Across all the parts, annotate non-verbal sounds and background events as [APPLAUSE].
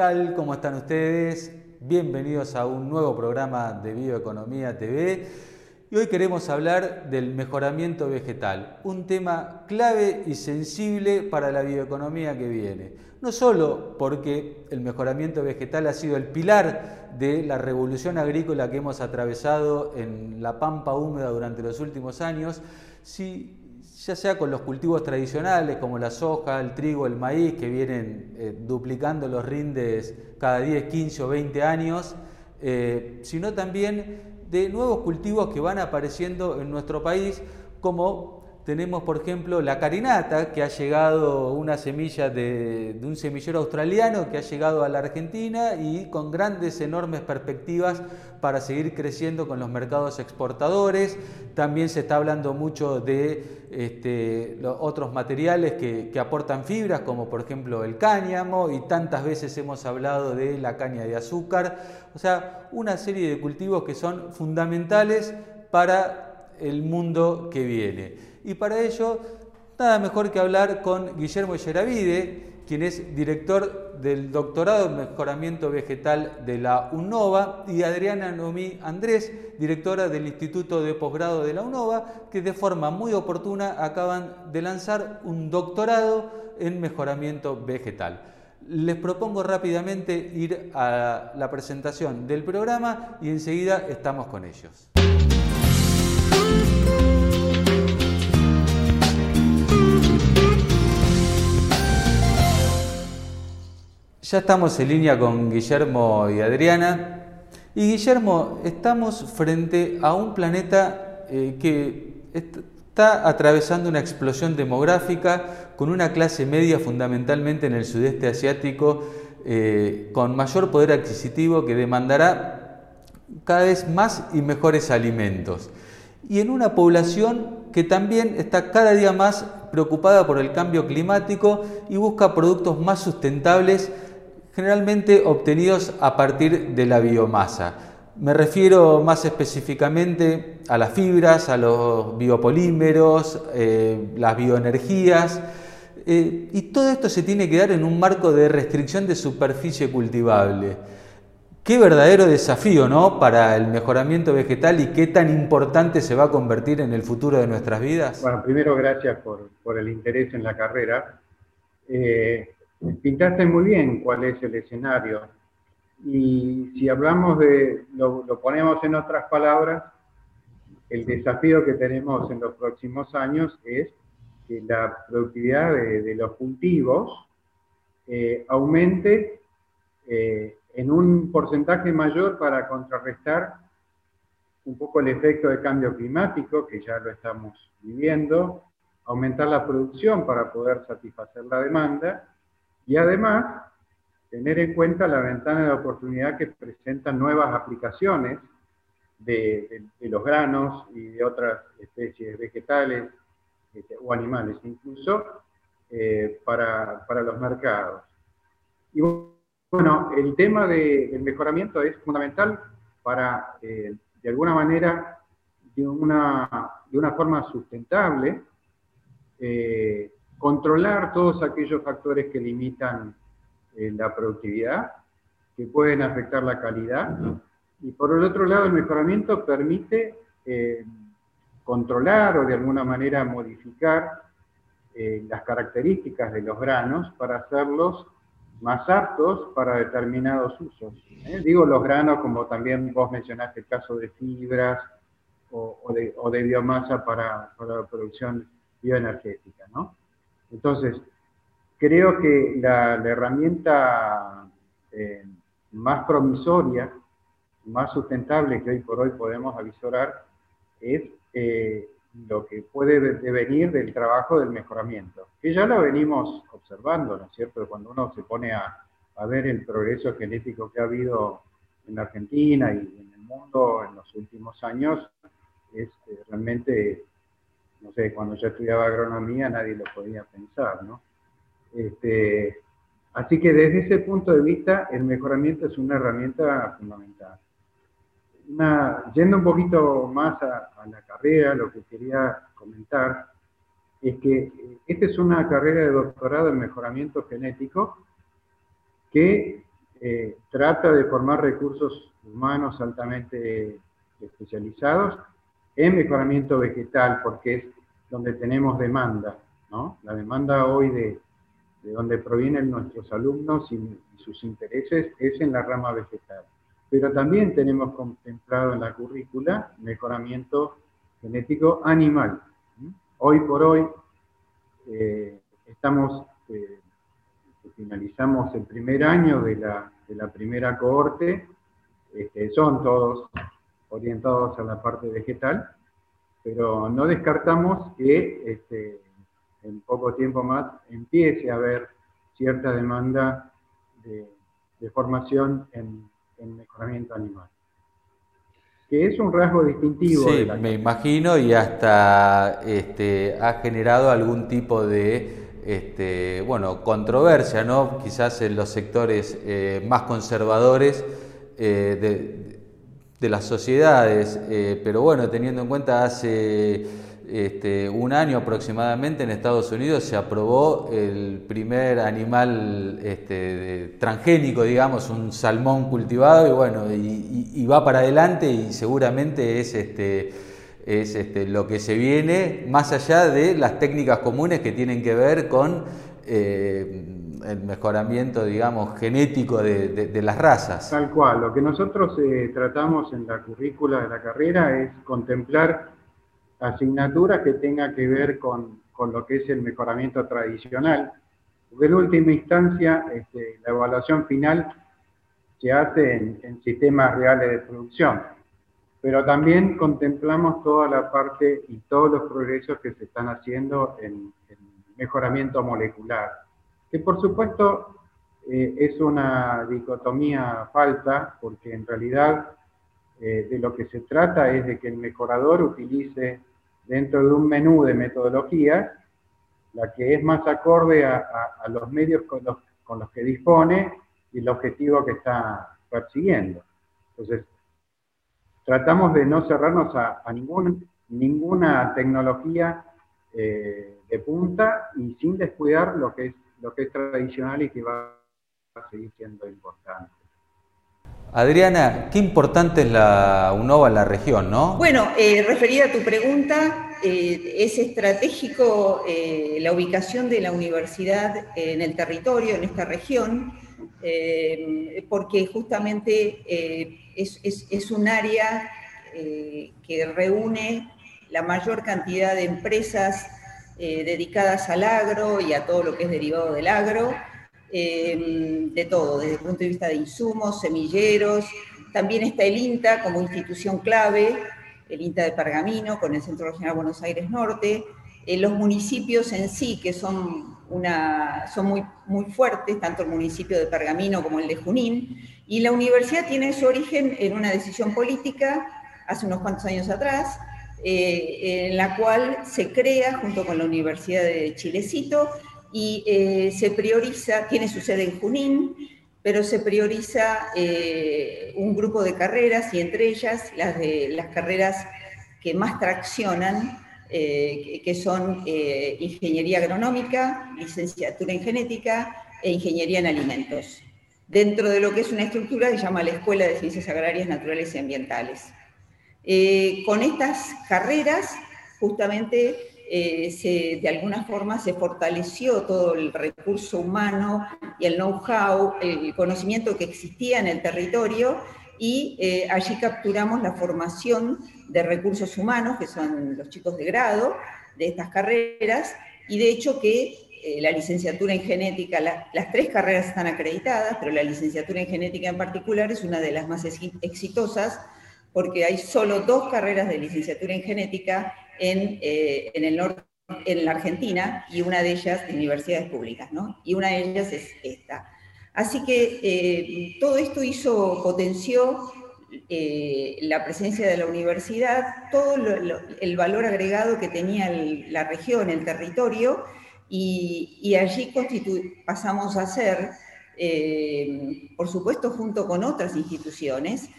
tal? ¿Cómo están ustedes? Bienvenidos a un nuevo programa de Bioeconomía TV. Y hoy queremos hablar del mejoramiento vegetal, un tema clave y sensible para la bioeconomía que viene. No solo porque el mejoramiento vegetal ha sido el pilar de la revolución agrícola que hemos atravesado en la pampa húmeda durante los últimos años, si ya sea con los cultivos tradicionales como la soja, el trigo, el maíz, que vienen eh, duplicando los rindes cada 10, 15 o 20 años, eh, sino también de nuevos cultivos que van apareciendo en nuestro país, como tenemos, por ejemplo, la carinata, que ha llegado una semilla de, un semillero australiano que ha llegado a la Argentina y con grandes, enormes perspectivas para seguir creciendo con los mercados exportadores. También se está hablando mucho de este, otros materiales que, que, aportan fibras, como por ejemplo el cáñamo, y tantas veces hemos hablado de la caña de azúcar. O sea, una serie de cultivos que son fundamentales para el mundo que viene. Y para ello, nada mejor que hablar con Guillermo Yeravide, quien es director del doctorado en mejoramiento vegetal de la UNOVA, y Adriana Noemí Andrés, directora del Instituto de Posgrado de la UNOVA, que de forma muy oportuna acaban de lanzar un doctorado en mejoramiento vegetal. Les propongo rápidamente ir a la presentación del programa y enseguida estamos con ellos. Ya estamos en línea con Guillermo y Adriana. Y Guillermo, estamos frente a un planeta eh, que está atravesando una explosión demográfica con una clase media fundamentalmente en el sudeste asiático eh, con mayor poder adquisitivo que demandará cada vez más y mejores alimentos. Y en una población que también está cada día más preocupada por el cambio climático y busca productos más sustentables generalmente obtenidos a partir de la biomasa. Me refiero más específicamente a las fibras, a los biopolímeros, eh, las bioenergías, eh, y todo esto se tiene que dar en un marco de restricción de superficie cultivable. Qué verdadero desafío ¿no? para el mejoramiento vegetal y qué tan importante se va a convertir en el futuro de nuestras vidas. Bueno, primero gracias por, el interés en la carrera. Eh, pintaste muy bien cuál es el escenario. Y si hablamos de, lo, ponemos en otras palabras, el desafío que tenemos en los próximos años es que la productividad de, los cultivos eh, aumente eh, en un porcentaje mayor para contrarrestar un poco el efecto de cambio climático, que ya lo estamos viviendo, aumentar la producción para poder satisfacer la demanda y además, tener en cuenta la ventana de oportunidad que presentan nuevas aplicaciones de, los granos y de otras especies vegetales este, o animales incluso eh, para, los mercados. Y bueno, el tema del mejoramiento es fundamental para, eh, de alguna manera, de una, de una forma sustentable, eh, controlar todos aquellos factores que limitan eh, la productividad, que pueden afectar la calidad. Y por el otro lado, el mejoramiento permite eh, controlar o de alguna manera modificar eh, las características de los granos para hacerlos más aptos para determinados usos. Digo los granos como también vos mencionaste el caso de fibras o, de, biomasa para, para, la producción bioenergética. ¿no? Entonces, creo que la, herramienta eh, más promisoria, más sustentable que hoy por hoy podemos avisorar es eh, lo que puede devenir del trabajo del mejoramiento, que ya lo venimos observando, ¿no es cierto? Cuando uno se pone a, ver el progreso genético que ha habido en Argentina y en el mundo en los últimos años, es eh, realmente no sé, cuando yo estudiaba agronomía nadie lo podía pensar, ¿no? Este, así que desde ese punto de vista, el mejoramiento es una herramienta fundamental. yendo un poquito más a, la carrera, lo que quería comentar es que esta es una carrera de doctorado en mejoramiento genético que eh, trata de formar recursos humanos altamente especializados en mejoramiento vegetal, porque es donde tenemos demanda, ¿no? La demanda hoy de, de donde provienen nuestros alumnos y, sus intereses es en la rama vegetal. Pero también tenemos contemplado en la currícula mejoramiento genético animal. Hoy por hoy eh, estamos, eh, finalizamos el primer año de la, de la primera cohorte, este, son todos orientados a la parte vegetal, pero no descartamos que este, en poco tiempo más empiece a haber cierta demanda de, formación en, mejoramiento animal. Que es un rasgo distintivo. Sí, me imagino y hasta este, ha generado algún tipo de este, bueno, controversia, ¿no? Quizás en los sectores eh, más conservadores eh, de, de, las sociedades, eh, pero bueno, teniendo en cuenta hace este, un año aproximadamente en Estados Unidos se aprobó el primer animal este, transgénico, digamos, un salmón cultivado y bueno, y, va para adelante y seguramente es, este, es este, lo que se viene más allá de las técnicas comunes que tienen que ver con eh, el mejoramiento, digamos, genético de, las razas. Tal cual, lo que nosotros eh, tratamos en la currícula de la carrera es contemplar asignaturas que tenga que ver con, lo que es el mejoramiento tradicional, porque en última instancia este, la evaluación final se hace en, sistemas reales de producción, pero también contemplamos toda la parte y todos los progresos que se están haciendo en, mejoramiento molecular, que por supuesto eh, es una dicotomía falsa, porque en realidad eh, de lo que se trata es de que el mejorador utilice dentro de un menú de metodologías, la que es más acorde a, los medios con los, que dispone y el objetivo que está persiguiendo. Entonces, tratamos de no cerrarnos a, ninguna tecnología eh, de punta y sin descuidar lo que, es, lo que es tradicional y que va a seguir siendo importante. Adriana, qué importante es la UNOVA en la región, ¿no? Bueno, eh, referida a tu pregunta, eh, es estratégico eh, la ubicación de la universidad en el territorio, en esta región, porque justamente es, un área que reúne la mayor cantidad de empresas dedicadas al agro y a todo lo que es derivado del agro, Em, de todo, desde el punto de vista de insumos, semilleros. También está el INTA como institución clave, el INTA de Pergamino con el Centro Regional Buenos Aires Norte. Eh, los municipios en sí, que son, muy fuertes, tanto el municipio de Pergamino como el de Junín, y la universidad tiene su origen en una decisión política hace unos cuantos años atrás, eh, en la cual se crea, junto con la Universidad de Chilecito, y eh, se prioriza, tiene su sede en Junín, pero se prioriza eh, un grupo de carreras y entre ellas las, de, las carreras que más traccionan, que son ingeniería agronómica, licenciatura en genética e ingeniería en alimentos, dentro de lo que es una estructura que se llama la Escuela de Ciencias Agrarias, Naturales y Ambientales. Con estas carreras, justamente eh, de alguna forma se fortaleció todo el recurso humano y el know-how, el conocimiento que existía en el territorio y eh, allí capturamos la formación de recursos humanos, que son los chicos de grado de estas carreras, y de hecho que eh, la licenciatura en genética, las tres carreras están acreditadas, pero la licenciatura en genética en particular es una de las más exitosas, porque hay solo dos carreras de licenciatura en genética eh, en, el norte, en la Argentina y una de ellas en universidades públicas, ¿no? Y una de ellas es esta. Así que eh, todo esto hizo, potenció eh, la presencia de la universidad, todo el valor agregado que tenía la región, el territorio, y, allí pasamos a ser, por supuesto, junto con otras instituciones,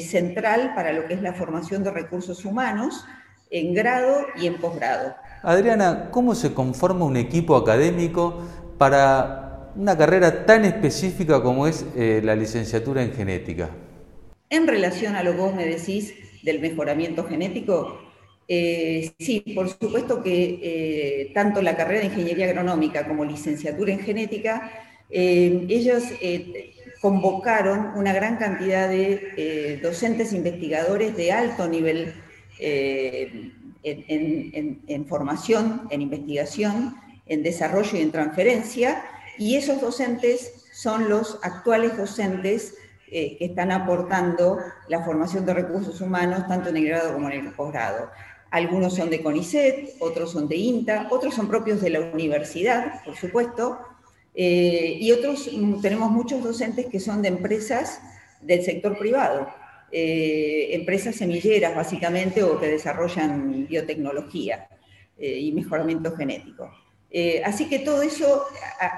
central para lo que es la formación de recursos humanos, en grado y en posgrado. Adriana, ¿cómo se conforma un equipo académico para una carrera tan específica como es eh, la licenciatura en genética? En relación a lo que vos me decís del mejoramiento genético, eh, sí, por supuesto que eh, tanto la carrera de ingeniería agronómica como licenciatura en genética, ellos convocaron una gran cantidad de docentes investigadores de alto nivel en, formación, en investigación, en desarrollo y en transferencia, y esos docentes son los actuales docentes eh, que están aportando la formación de recursos humanos tanto en el grado como en el posgrado. Algunos son de CONICET, otros son de INTA, otros son propios de la universidad, por supuesto, eh, y otros mm, tenemos muchos docentes que son de empresas del sector privado, eh, empresas semilleras básicamente o que desarrollan biotecnología y mejoramiento genético. Eh, así que todo eso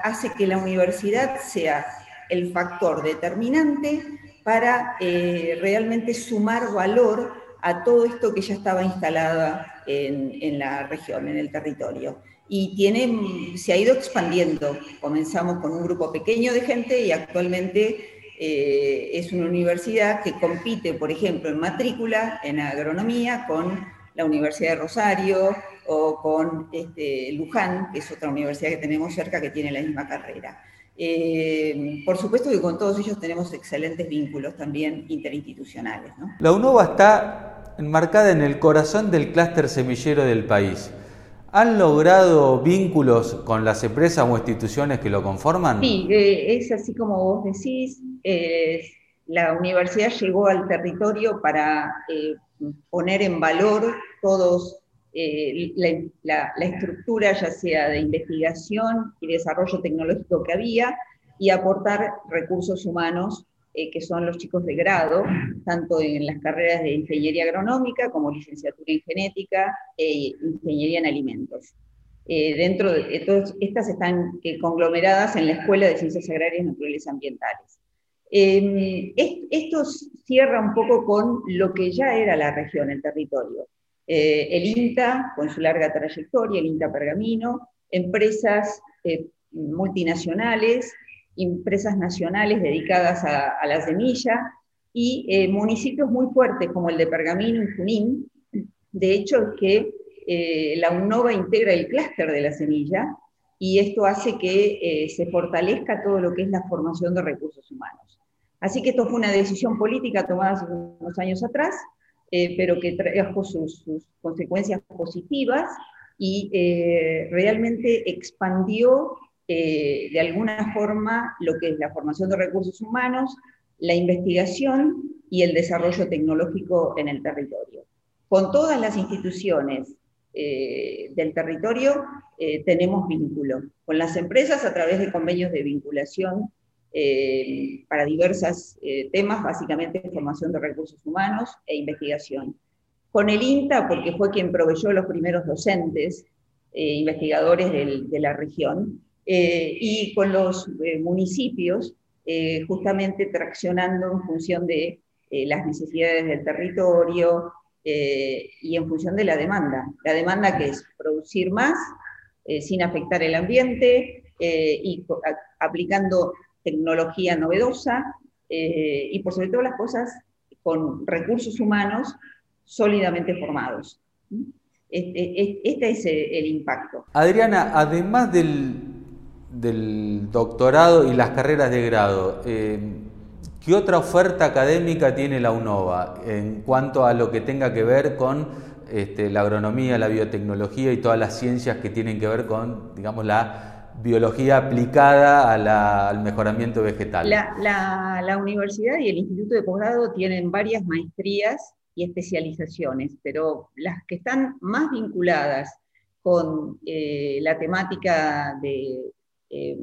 hace que la universidad sea el factor determinante para eh, realmente sumar valor a todo esto que ya estaba instalado en, la región, en el territorio. Y tiene, se ha ido expandiendo. Comenzamos con un grupo pequeño de gente y actualmente eh, es una universidad que compite, por ejemplo, en matrícula, en agronomía, con la Universidad de Rosario, o con este, Luján, que es otra universidad que tenemos cerca que tiene la misma carrera. Eh, por supuesto que con todos ellos tenemos excelentes vínculos también interinstitucionales. La UNOVA está enmarcada en el corazón del clúster semillero del país. ¿Han logrado vínculos con las empresas o instituciones que lo conforman? Sí, eh, es así como vos decís. la universidad llegó al territorio para eh, poner en valor todos eh, la, estructura ya sea de investigación y desarrollo tecnológico que había y aportar recursos humanos eh, que son los chicos de grado, tanto en las carreras de ingeniería agronómica como licenciatura en genética e ingeniería en alimentos. Eh, dentro de todas estas están conglomeradas en la Escuela de Ciencias Agrarias, Naturales y Ambientales. Em, esto cierra un poco con lo que ya era la región, el territorio. Eh, el INTA, con su larga trayectoria, el INTA Pergamino, empresas eh, multinacionales, empresas nacionales dedicadas a, la semilla y eh, municipios muy fuertes como el de Pergamino y Junín. De hecho, es que la UNOVA integra el clúster de la semilla y esto hace que se fortalezca todo lo que es la formación de recursos humanos. Así que esto fue una decisión política tomada hace unos años atrás, eh, pero que trajo sus, consecuencias positivas y eh, realmente expandió eh, de alguna forma lo que es la formación de recursos humanos, la investigación y el desarrollo tecnológico en el territorio. Con todas las instituciones del territorio tenemos vínculo, con las empresas a través de convenios de vinculación eh, para diversos eh, temas, básicamente formación de recursos humanos e investigación. Con el INTA, porque fue quien proveyó los primeros docentes, eh, investigadores de la región, y con los municipios, justamente traccionando en función de las necesidades del territorio y en función de la demanda. La demanda que es producir más sin afectar el ambiente y aplicando tecnología novedosa eh, y por sobre todo las cosas con recursos humanos sólidamente formados. Este, este es el impacto. Adriana, además del, del doctorado y las carreras de grado, eh, ¿qué otra oferta académica tiene la UNOVA en cuanto a lo que tenga que ver con este, la agronomía, la biotecnología y todas las ciencias que tienen que ver con, digamos, la biología aplicada al mejoramiento vegetal. La, universidad y el instituto de posgrado tienen varias maestrías y especializaciones, pero las que están más vinculadas con eh, la temática de eh,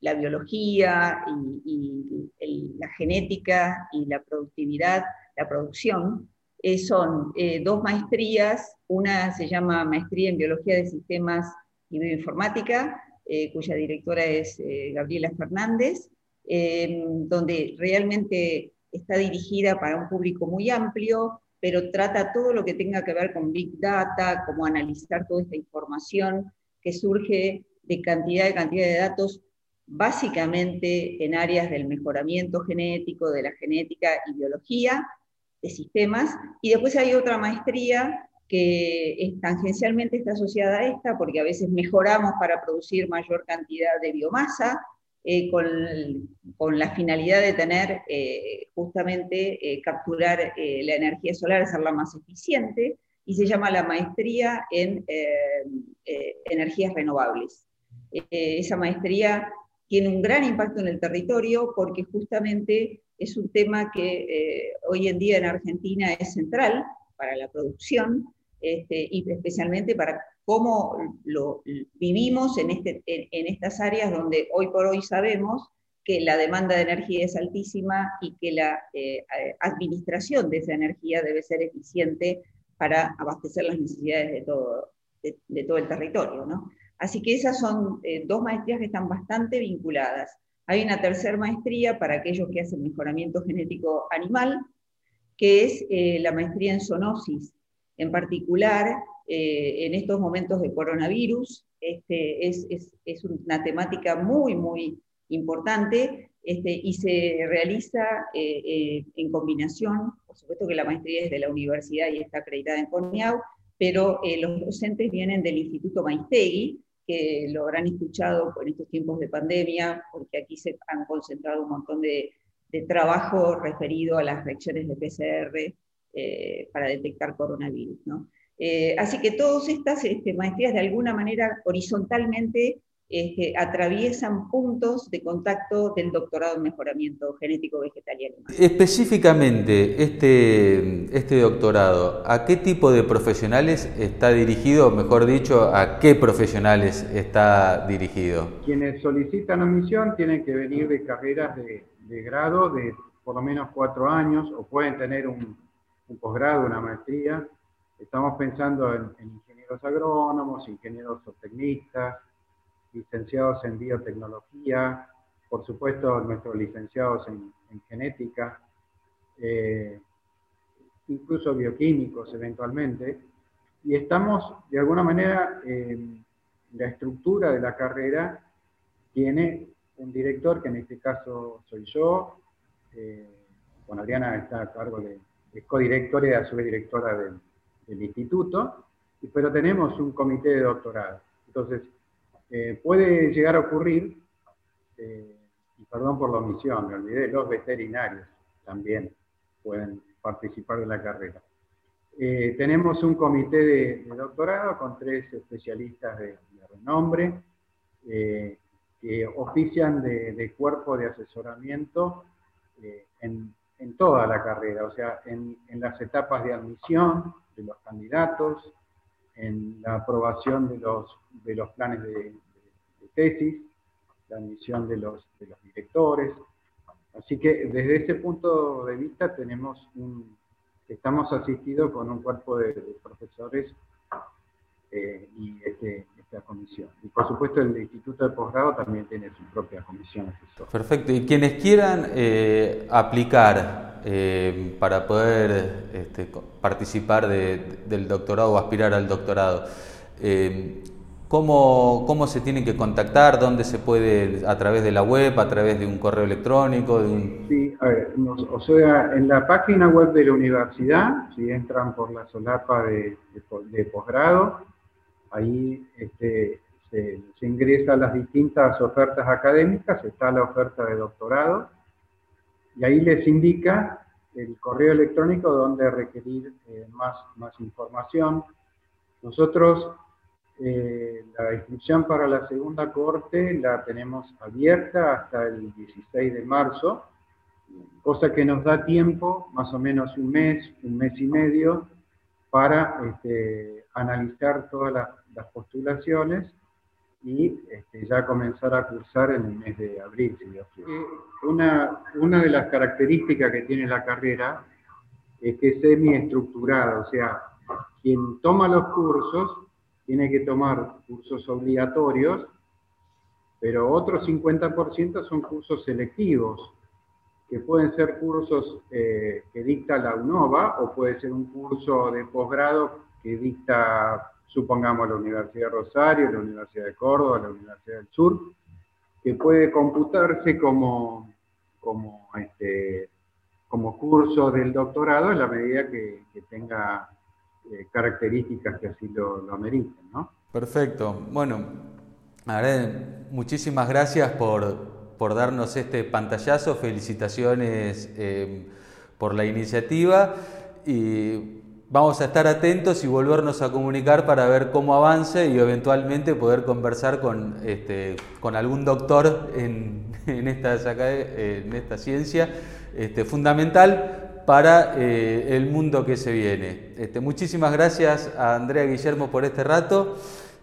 la biología y, la genética y la productividad, la producción, eh, son dos maestrías, una se llama Maestría en Biología de Sistemas y Bioinformática, eh, cuya directora es eh, Gabriela Fernández, eh, donde realmente está dirigida para un público muy amplio, pero trata todo lo que tenga que ver con Big Data, cómo analizar toda esta información que surge de cantidad de cantidad de datos básicamente en áreas del mejoramiento genético, de la genética y biología de sistemas, y después hay otra maestría que es, tangencialmente está asociada a esta, porque a veces mejoramos para producir mayor cantidad de biomasa, eh, con, la finalidad de tener eh, justamente eh, capturar la energía solar, hacerla más eficiente, y se llama la maestría en energías renovables. Esa maestría tiene un gran impacto en el territorio porque justamente es un tema que hoy en día en Argentina es central para la producción este, y especialmente para cómo lo vivimos en, este, en, estas áreas donde hoy por hoy sabemos que la demanda de energía es altísima y que la eh, administración de esa energía debe ser eficiente para abastecer las necesidades de todo, de, todo el territorio. ¿no? Así que esas son eh, dos maestrías que están bastante vinculadas. Hay una tercera maestría para aquellos que hacen mejoramiento genético animal, que es eh, la maestría en zoonosis. En particular, eh, en estos momentos de coronavirus. Este, es, una temática muy, muy importante este, y se realiza en combinación, por supuesto que la maestría es de la universidad y está acreditada en CONIAU, pero los docentes vienen del Instituto Maistegui, que lo habrán escuchado en estos tiempos de pandemia, porque aquí se han concentrado un montón de, trabajo referido a las reacciones de PCR para detectar coronavirus. Eh, así que todas estas este, maestrías de alguna manera horizontalmente este, atraviesan puntos de contacto del doctorado en mejoramiento genético vegetal y animal. Específicamente, este, este doctorado, ¿a qué tipo de profesionales está dirigido, mejor dicho, a qué profesionales está dirigido? Quienes solicitan admisión tienen que venir de carreras de, grado de por lo menos cuatro años o pueden tener un, un posgrado, una maestría Estamos pensando en, ingenieros agrónomos, ingenieros zootecnistas, licenciados en biotecnología, por supuesto nuestros licenciados en, genética, eh, incluso bioquímicos eventualmente, y estamos de alguna manera, la estructura de la carrera tiene un director, que en este caso soy yo, eh, bueno, Adriana está a cargo de, de codirectora y a su vez directora del el instituto, pero tenemos un comité de doctorado. Entonces, eh, puede llegar a ocurrir, eh, y perdón por la omisión, me olvidé, los veterinarios también pueden participar de la carrera. Eh, tenemos un comité de, doctorado con tres especialistas de, renombre que ofician de, cuerpo de asesoramiento en, toda la carrera, o sea, en, en las etapas de admisión, de los candidatos, en la aprobación de los, de los planes de, tesis, la admisión de los, de los directores. Así que desde ese punto de vista tenemos un, estamos asistidos con un cuerpo de, profesores eh, y este, esta comisión. Y por supuesto el Instituto de Posgrado también tiene su propia comisión asesora. Perfecto. Y quienes quieran eh, aplicar eh, para poder este, participar del doctorado o aspirar al doctorado. Eh, ¿cómo, ¿cómo, se tienen que contactar? ¿Dónde se puede? ¿A través de la web? ¿A través de un correo electrónico? Sí, a ver, o sea, en la página web de la universidad, si entran por la solapa de, de, posgrado, ahí este, se, se ingresa a las distintas ofertas académicas, está la oferta de doctorado, y ahí les indica el correo electrónico donde requerir eh, más, más información. Nosotros eh, la inscripción para la segunda corte la tenemos abierta hasta el 16 de marzo, cosa que nos da tiempo, más o menos un mes, un mes y medio, para este, analizar todas las postulaciones y este, ya comenzar a cursar en el mes de abril, si Dios quiere. Una, una de las características que tiene la carrera es que es semi-estructurada, o sea, quien toma los cursos tiene que tomar cursos obligatorios, pero otros 50% son cursos selectivos, que pueden ser cursos eh, que dicta la UNOVA o puede ser un curso de posgrado que dicta supongamos la Universidad de Rosario, la Universidad de Córdoba, la Universidad del Sur, que puede computarse como, como, este, como curso del doctorado en la medida que, tenga eh, características que así lo, lo ameriten. ¿no? Perfecto. Bueno, muchísimas gracias por, por darnos este pantallazo, felicitaciones eh, por la iniciativa y vamos a estar atentos y volvernos a comunicar para ver cómo avance y eventualmente poder conversar con, este, con algún doctor en, [LAUGHS] en, esta, en esta ciencia este, fundamental para eh, el mundo que se viene. Este, muchísimas gracias a Andrea Guillermo por este rato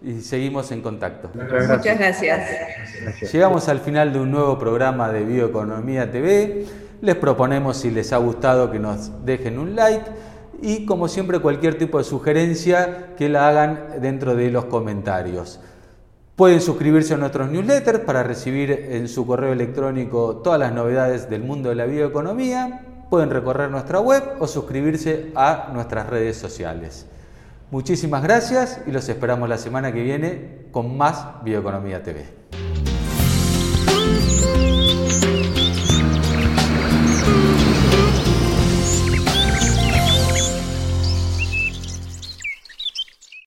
y seguimos en contacto. Muchas gracias. Llegamos al final de un nuevo programa de Bioeconomía TV. Les proponemos, si les ha gustado, que nos dejen un like y, como siempre, cualquier tipo de sugerencia que la hagan dentro de los comentarios. Pueden suscribirse a nuestros newsletters para recibir en su correo electrónico todas las novedades del mundo de la bioeconomía. Pueden recorrer nuestra web o suscribirse a nuestras redes sociales. Muchísimas gracias y los esperamos la semana que viene con más Bioeconomía TV.